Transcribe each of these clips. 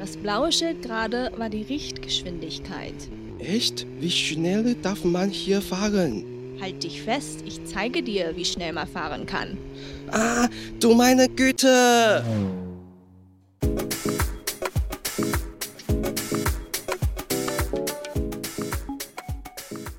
Das blaue Schild gerade war die Richtgeschwindigkeit. Echt? Wie schnell darf man hier fahren? Halt dich fest, ich zeige dir, wie schnell man fahren kann. Ah, du meine Güte!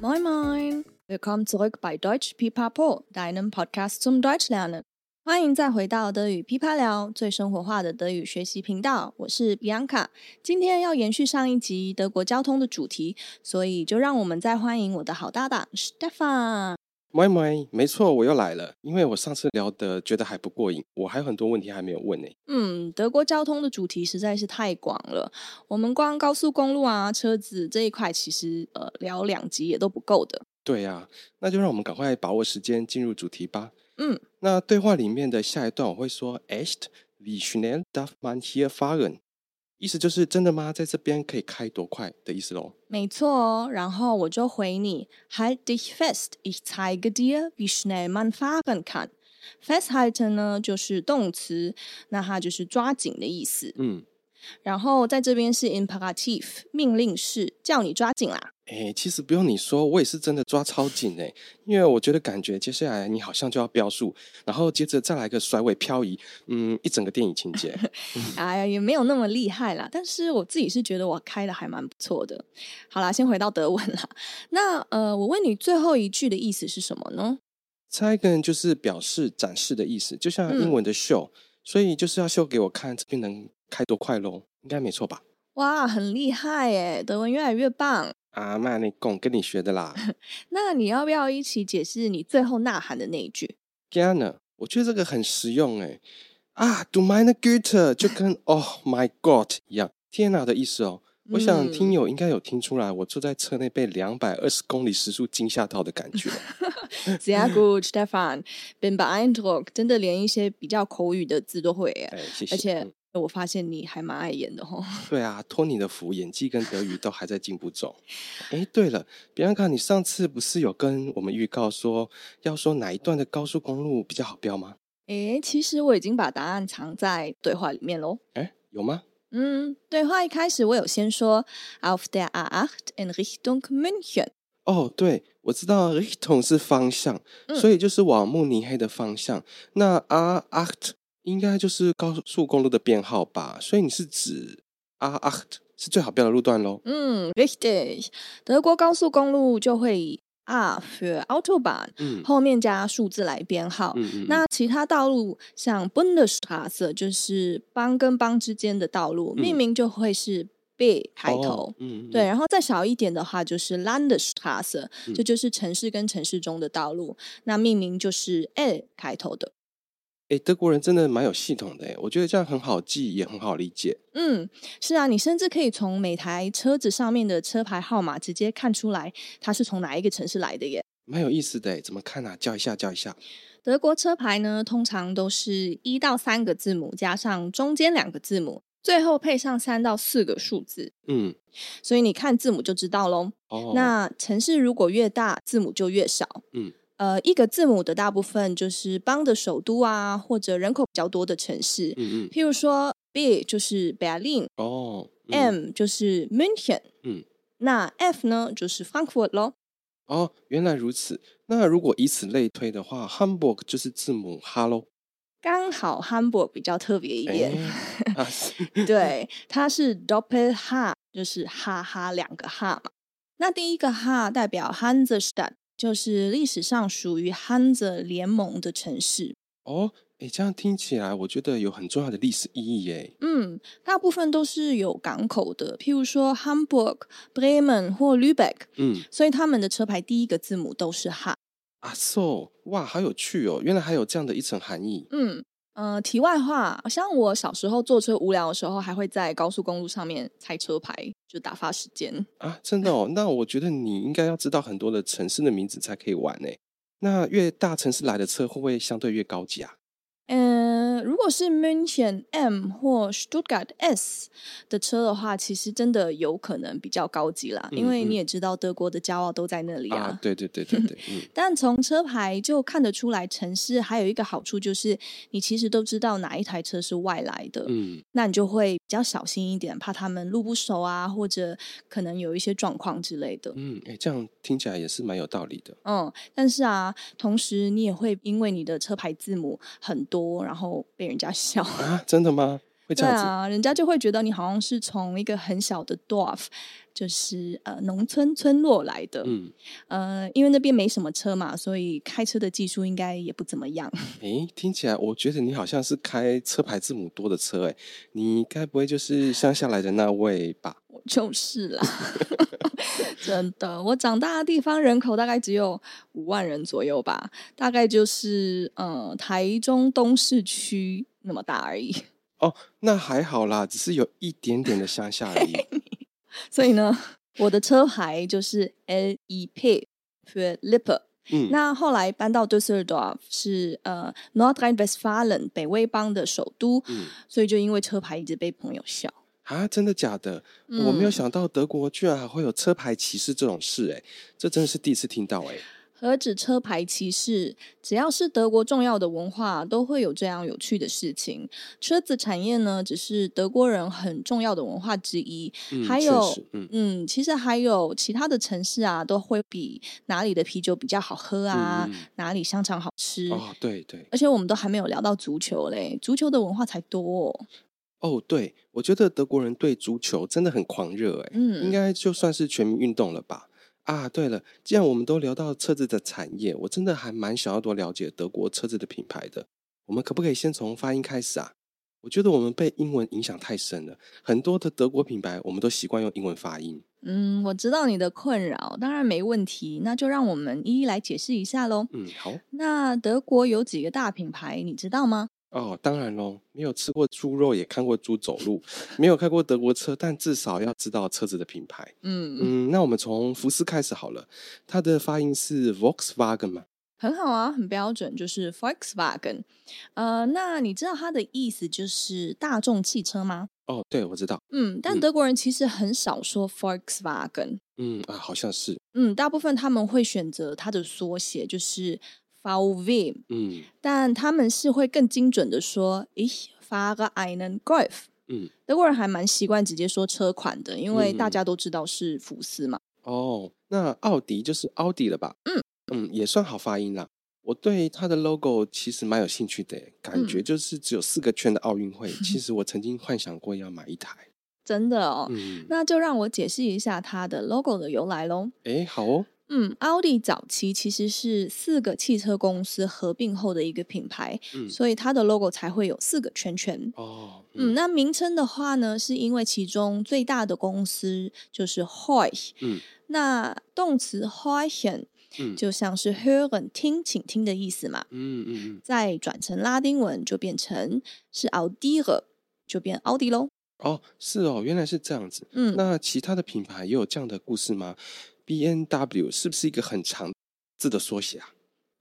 Moin Moin! Willkommen zurück bei Deutsch Pipapo, deinem Podcast zum Deutschlernen. 欢迎再回到德语噼啪聊，最生活化的德语学习频道。我是 Bianca，今天要延续上一集德国交通的主题，所以就让我们再欢迎我的好搭档 Stefan。喂喂，没错，我又来了。因为我上次聊的觉得还不过瘾，我还有很多问题还没有问呢。嗯，德国交通的主题实在是太广了，我们光高速公路啊、车子这一块，其实呃聊两集也都不够的。对呀、啊，那就让我们赶快把握时间进入主题吧。嗯，那对话里面的下一段我会说 Echt wie schnell darf man hier fahren？意思就是真的吗？在这边可以开多快的意思喽？没错哦，然后我就回你，Halt dich fest，ich zeige dir wie schnell man fahren kann。Festhalten 呢就是动词，那它就是抓紧的意思。嗯。然后在这边是 imperative 命令式，叫你抓紧啦。哎，其实不用你说，我也是真的抓超紧哎，因为我觉得感觉接下来你好像就要飙速，然后接着再来个甩尾漂移，嗯，一整个电影情节。哎呀，也没有那么厉害啦，但是我自己是觉得我开的还蛮不错的。好啦，先回到德文啦。那呃，我问你最后一句的意思是什么呢？Zeigen 就是表示展示的意思，就像英文的 show，嗯，所以就是要秀给我看这边能。开多快喽？应该没错吧？哇，很厉害耶！德文越来越棒啊！那你讲跟你学的啦。那你要不要一起解释你最后呐喊的那一句？Gerne，我觉得这个很实用哎。啊，Do meine Güte，就跟 Oh my God 一样，天哪的意思哦。我想听友应该有听出来，我坐在车内被两百二十公里时速惊吓到的感觉。Sehr gut, Stefan，bin beeindruckt，真的连一些比较口语的字都会耶。哎，谢谢。而且。我发现你还蛮爱演的哦。对啊，托你的福，演技跟德语都还在进步中。哎，对了，比安卡，你上次不是有跟我们预告说要说哪一段的高速公路比较好飙吗？哎，其实我已经把答案藏在对话里面喽。哎，有吗？嗯，对话一开始我有先说 Auf der A8 in Richtung München。哦，对，我知道 Richtung 是方向，嗯，所以就是往慕尼黑的方向。那 A8。应该就是高速公路的编号吧，所以你是指 A8 是最好标的路段喽？嗯，richtig。德国高速公路就会以 A für Autobahn，嗯，后面加数字来编号。嗯嗯。那其他道路像 Bundesstraße，就是邦跟邦之间的道路，嗯，命名就会是 B 开头。哦，嗯，对，然后再小一点的话就是 Landesstraße，嗯，这就是城市跟城市中的道路，那命名就是 L 开头的。哎，德国人真的蛮有系统的，我觉得这样很好记，也很好理解。嗯，是啊，你甚至可以从每台车子上面的车牌号码直接看出来，它是从哪一个城市来的耶。蛮有意思的，怎么看啊？教一下，教一下。德国车牌呢，通常都是一到三个字母加上中间两个字母，最后配上三到四个数字。嗯，所以你看字母就知道喽。哦，那城市如果越大，字母就越少。嗯。呃，一个字母的大部分就是邦的首都啊，或者人口比较多的城市。嗯嗯。譬如说，B 就是 Berlin，哦、嗯、M 就是 München，嗯，那 F 呢就是 Frankfurt 咯。哦，原来如此。那如果以此类推的话，Hamburg 就是字母 H 喽。刚好 Hamburg 比较特别一点。欸啊、对，它是 Doppel H，就是哈哈两个哈嘛。那第一个哈代表 Hansestadt。就是历史上属于 Hanse 联盟的城市哦，诶，这样听起来，我觉得有很重要的历史意义耶。嗯，大部分都是有港口的，譬如说 Hamburg、Bremen 或 Lübeck。嗯，所以他们的车牌第一个字母都是 H。啊，so，哇，好有趣哦，原来还有这样的一层含义。嗯。呃，题外话，像我小时候坐车无聊的时候，还会在高速公路上面猜车牌，就打发时间啊。真的哦，那我觉得你应该要知道很多的城市的名字才可以玩呢。那越大城市来的车会不会相对越高级啊？嗯，如果是 München M 或 Stuttgart S 的车的话，其实真的有可能比较高级啦，因为你也知道德国的骄傲都在那里啊。啊对对对对对。嗯、但从车牌就看得出来，城市还有一个好处就是，你其实都知道哪一台车是外来的，嗯，那你就会比较小心一点，怕他们路不熟啊，或者可能有一些状况之类的。嗯，哎，这样听起来也是蛮有道理的。嗯，但是啊，同时你也会因为你的车牌字母很多。然后被人家笑啊？真的吗？会这样子？对啊，人家就会觉得你好像是从一个很小的 dwarf，就是呃农村村落来的。嗯，呃，因为那边没什么车嘛，所以开车的技术应该也不怎么样。诶，听起来我觉得你好像是开车牌字母多的车，诶，你该不会就是乡下来的那位吧？我 就是啦。真的，我长大的地方人口大概只有五万人左右吧，大概就是嗯台中东市区那么大而已。哦，那还好啦，只是有一点点的乡下而已。所以呢，我的车牌就是 LIP für Lippe。嗯，那后来搬到 Düsseldorf 是呃 Nordrhein-Westfalen 北威邦的首都，嗯，所以就因为车牌一直被朋友笑。啊，真的假的？嗯、我没有想到德国居然还会有车牌歧视这种事，哎，这真的是第一次听到，哎。何止车牌歧视，只要是德国重要的文化，都会有这样有趣的事情。车子产业呢，只是德国人很重要的文化之一。嗯、还有，嗯，嗯，其实还有其他的城市啊，都会比哪里的啤酒比较好喝啊，嗯、哪里香肠好吃。哦，对对。而且我们都还没有聊到足球嘞，足球的文化才多哦。哦，对，我觉得德国人对足球真的很狂热，哎，嗯，应该就算是全民运动了吧？啊，对了，既然我们都聊到车子的产业，我真的还蛮想要多了解德国车子的品牌的。我们可不可以先从发音开始啊？我觉得我们被英文影响太深了，很多的德国品牌我们都习惯用英文发音。嗯，我知道你的困扰，当然没问题，那就让我们一一来解释一下喽。嗯，好。那德国有几个大品牌，你知道吗？哦，当然喽，没有吃过猪肉，也看过猪走路，没有开过德国车，但至少要知道车子的品牌。嗯嗯，那我们从福斯开始好了，它的发音是 Volkswagen 吗？很好啊，很标准，就是 Volkswagen。呃，那你知道它的意思就是大众汽车吗？哦，对，我知道。嗯，但德国人其实很少说 Volkswagen。嗯啊，好像是。嗯，大部分他们会选择它的缩写，就是。VW，嗯，但他们是会更精准的说，Ich fahre einen Golf，嗯，德国人还蛮习惯直接说车款的，因为大家都知道是福斯嘛。嗯、哦，那奥迪就是奥迪了吧？嗯嗯，也算好发音啦。我对它的 logo 其实蛮有兴趣的，感觉就是只有四个圈的奥运会。嗯、其实我曾经幻想过要买一台，真的哦。嗯，那就让我解释一下它的 logo 的由来喽。哎，好哦。嗯，奥迪早期其实是四个汽车公司合并后的一个品牌，嗯，所以它的 logo 才会有四个圈圈。哦，嗯，嗯，那名称的话呢，是因为其中最大的公司就是 Horch，嗯，那动词 Horchen，嗯，就像是 hören 听，请听的意思嘛，嗯嗯嗯，再转成拉丁文就变成是 Audire，就变奥迪喽。哦，是哦，原来是这样子。嗯，那其他的品牌也有这样的故事吗？B N W 是不是一个很长字的缩写啊？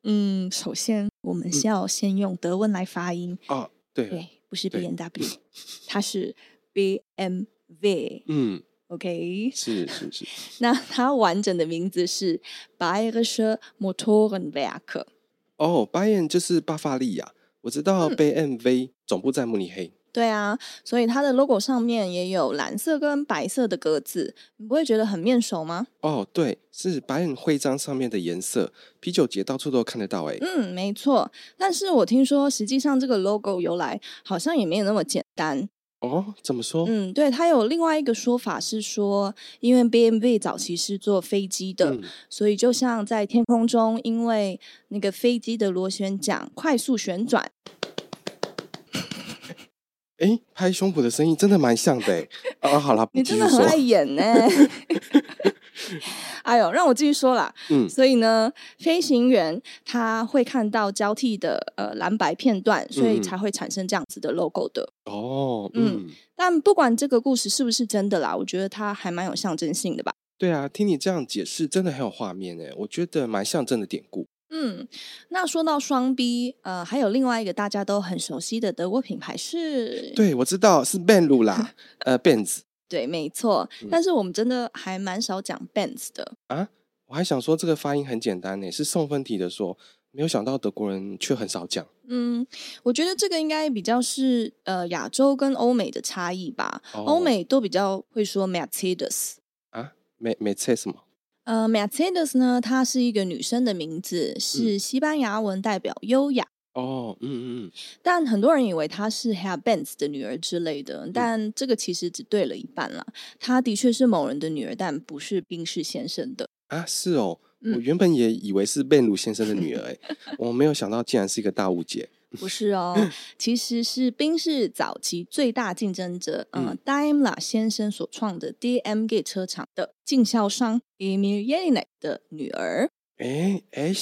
嗯，首先我们是要先用德文来发音。嗯、哦，对，对，不是 B N W，它是 B M W。嗯，OK，是是是。那它完整的名字是 Bayerische Motorenwerke。哦，Bayern 就是巴伐利亚，我知道 B M W 总部在慕尼黑。对啊，所以它的 logo 上面也有蓝色跟白色的格子，你不会觉得很面熟吗？哦，对，是白人徽章上面的颜色，啤酒节到处都看得到哎。嗯，没错。但是我听说，实际上这个 logo 由来好像也没有那么简单。哦，怎么说？嗯，对，它有另外一个说法是说，因为 BMW 早期是坐飞机的，嗯、所以就像在天空中，因为那个飞机的螺旋桨快速旋转。哎，拍胸脯的声音真的蛮像的哎！啊，好了，你真的很爱演呢。哎呦，让我继续说啦。嗯，所以呢，飞行员他会看到交替的呃蓝白片段，所以才会产生这样子的 logo 的。哦，嗯，嗯，但不管这个故事是不是真的啦，我觉得它还蛮有象征性的吧。对啊，听你这样解释，真的很有画面诶，我觉得蛮象征的典故。嗯，那说到双 B，呃，还有另外一个大家都很熟悉的德国品牌是，对，我知道是 Benz 啦，呃，Benz。对，没错，但是我们真的还蛮少讲 Benz 的啊。我还想说这个发音很简单呢，是送分题的说，没有想到德国人却很少讲。嗯，我觉得这个应该比较是呃亚洲跟欧美的差异吧。哦、欧美都比较会说 Mercedes 啊，Mercedes 什么？呃，Mercedes 呢，它是一个女生的名字，是西班牙文代表优雅。哦，嗯嗯嗯。但很多人以为她是 Herr Benz 的女儿之类的，嗯、但这个其实只对了一半啦。她的确是某人的女儿，但不是宾士先生的。啊，是哦，嗯、我原本也以为是贝鲁先生的女儿，哎，我没有想到竟然是一个大误解。不是哦，其实是宾士早期最大竞争者，嗯、呃，Daimler 先生所创的 DMG 车厂的经销商 Emil Jelinek 的女儿。哎哎，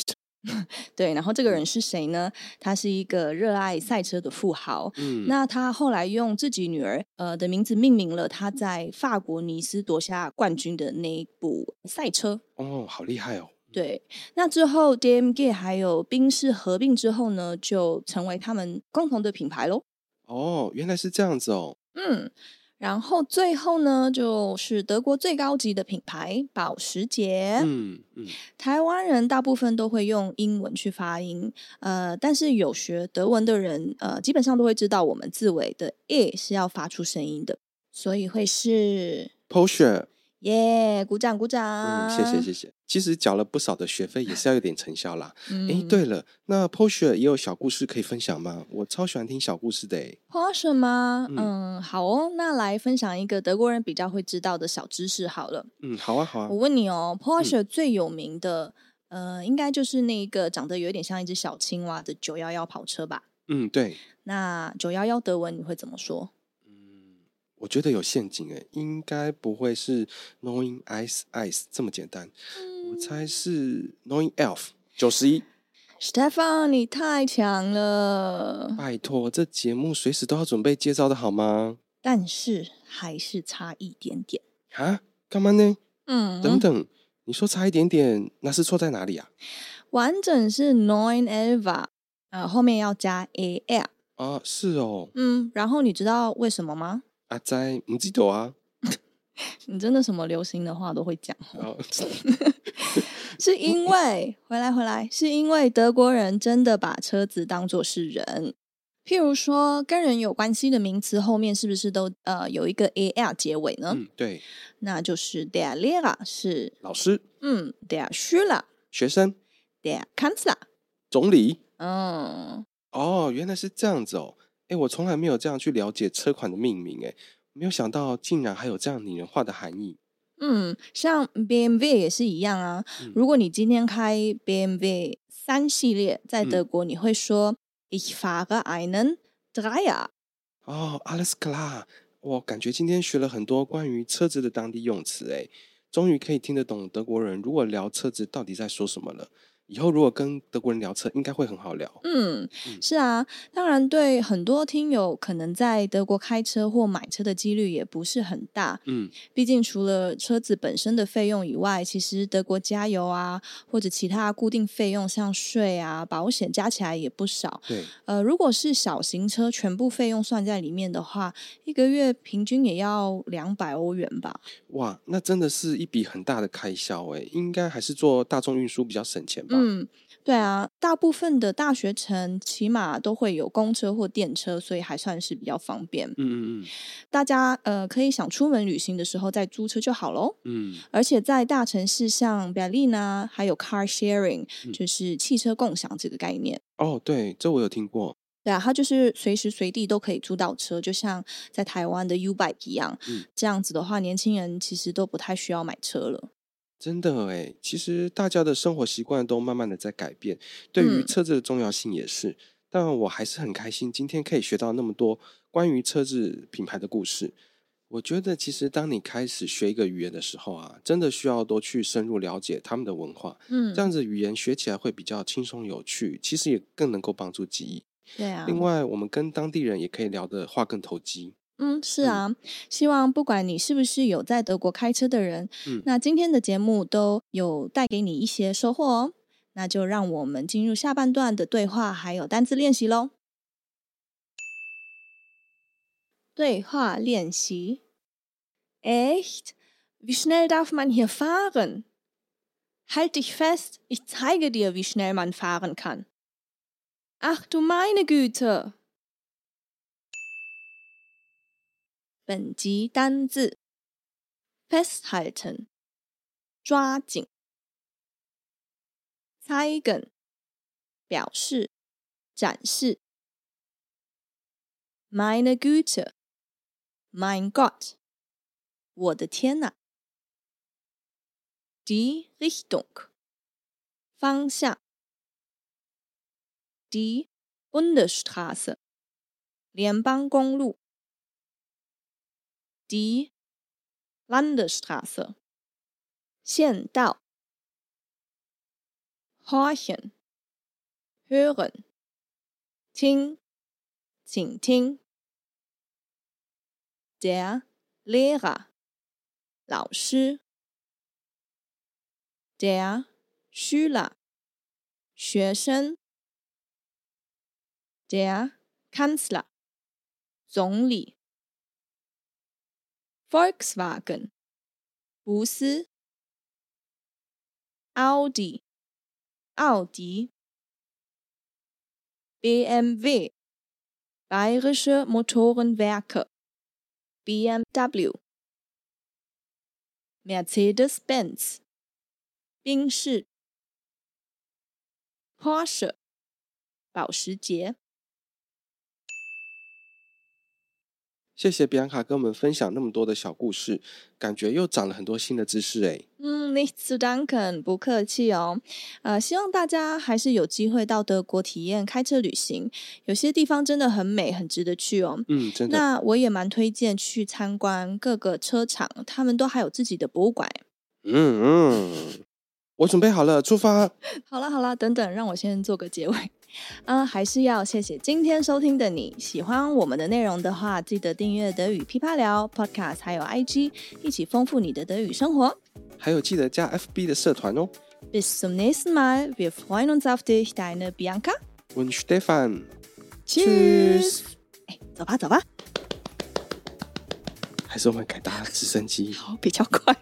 对，然后这个人是谁呢？他是一个热爱赛车的富豪。嗯，那他后来用自己女儿呃的名字命名了他在法国尼斯夺下冠军的那一部赛车。哦，好厉害哦！对，那之后 DMG 还有宾士合并之后呢，就成为他们共同的品牌喽。哦，原来是这样子哦。嗯，然后最后呢，就是德国最高级的品牌保时捷。嗯嗯，台湾人大部分都会用英文去发音，呃，但是有学德文的人，呃，基本上都会知道我们字尾的 e 是要发出声音的，所以会是 Porsche。耶！鼓掌鼓掌！嗯，谢谢谢谢。其实缴了不少的学费，也是要有点成效啦。嗯，哎，对了，那 Porsche 也有小故事可以分享吗？我超喜欢听小故事的。哎，Porsche 吗？嗯，嗯，好哦，那来分享一个德国人比较会知道的小知识好了。嗯，好啊好啊。我问你哦，Porsche 最有名的，嗯、呃，应该就是那个长得有点像一只小青蛙的九幺幺跑车吧？嗯，对。那九幺幺德文你会怎么说？我觉得有陷阱诶，应该不会是 Knowing Ice Ice 这么简单，嗯、我猜是 Knowing Elf 九十一。Stefan，你太强了！拜托，这节目随时都要准备接招的好吗？但是还是差一点点啊？干嘛呢？嗯，等等，你说差一点点，那是错在哪里啊？完整是 Neun Elva，呃，后面要加 AL 啊？是哦。嗯，然后你知道为什么吗？阿仔，唔知道啊？你真的什么流行的话都会讲。是因为回来回来，是因为德国人真的把车子当作是人。譬如说，跟人有关系的名词后面是不是都呃有一个 a l 结尾呢？嗯，对。那就是 der Lehrer 是老师。嗯，der Schüler 学生，der Kanzler 总理。嗯，哦，原来是这样子哦。哎，我从来没有这样去了解车款的命名，哎，没有想到竟然还有这样拟人化的含义。嗯，像 BMW 也是一样啊。嗯、如果你今天开 BMW 三系列，在德国你会说 Ich fahre einen Dreier。哦，alles klar。我感觉今天学了很多关于车子的当地用词，哎，终于可以听得懂德国人如果聊车子到底在说什么了。以后如果跟德国人聊车，应该会很好聊。嗯，是啊，当然对很多听友可能在德国开车或买车的几率也不是很大。嗯，毕竟除了车子本身的费用以外，其实德国加油啊或者其他固定费用，像税啊、保险加起来也不少。对，呃，如果是小型车，全部费用算在里面的话，一个月平均也要两百欧元吧。哇，那真的是一笔很大的开销哎，应该还是坐大众运输比较省钱吧。嗯，对啊，大部分的大学城起码都会有公车或电车，所以还算是比较方便。嗯嗯嗯，大家呃可以想出门旅行的时候再租车就好喽。嗯，而且在大城市像 Berlin 啊，还有 car sharing，就是汽车共享这个概念。嗯、哦，对，这我有听过。对啊，它就是随时随地都可以租到车，就像在台湾的 U-Bike 一样。嗯，这样子的话，年轻人其实都不太需要买车了。真的诶，其实大家的生活习惯都慢慢的在改变，对于车子的重要性也是。嗯、但我还是很开心，今天可以学到那么多关于车子品牌的故事。我觉得其实当你开始学一个语言的时候啊，真的需要多去深入了解他们的文化，嗯，这样子语言学起来会比较轻松有趣，其实也更能够帮助记忆。对啊。另外，我们跟当地人也可以聊的话更投机。嗯，是啊。嗯，希望不管你是不是有在德国开车的人，嗯，那今天的节目都有带给你一些收获哦。那就让我们进入下半段的对话还有单字练习喽。对话练习。Echt? Wie schnell darf man hier fahren? Halt dich fest, ich zeige dir, wie schnell man fahren kann. Ach du meine Güte! 本集单字：festhalten，抓紧；zeigen，表示、展示；meine Güte。Mein Gott，我的天哪！Die Richtung，方向；Die Bundesstraße，联邦公路 ；Die Landesstraße，县道；Horchen，hören，听，请听。Der Lehrer，老师。Der Schüler，学生。Der Kanzler，总理。 Volkswagen，福斯。Audi，奥迪。BMW，Bayerische Motorenwerke。BMW、Mercedes-Benz、宾士、Porsche、保时捷。 谢谢比安卡跟我们分享那么多的小故事，感觉又长了很多新的知识诶。嗯 zu danken，不客气哦。呃，希望大家还是有机会到德国体验开车旅行，有些地方真的很美，很值得去哦。嗯，真的。那我也蛮推荐去参观各个车厂，他们都还有自己的博物馆。嗯嗯，我准备好了，出发。好了好了，等等，让我先做个结尾。啊，还是要谢谢今天收听的你。喜欢我们的内容的话，记得订阅德语噼啪聊 Podcast，还有 IG，一起丰富你的德语生活。还有记得加 FB 的社团哦。Bis zum nächsten Mal, wir freuen uns auf dich, deine Bianca und Stefan。哎，走吧走吧。还是我们改搭直升机，好，比较快。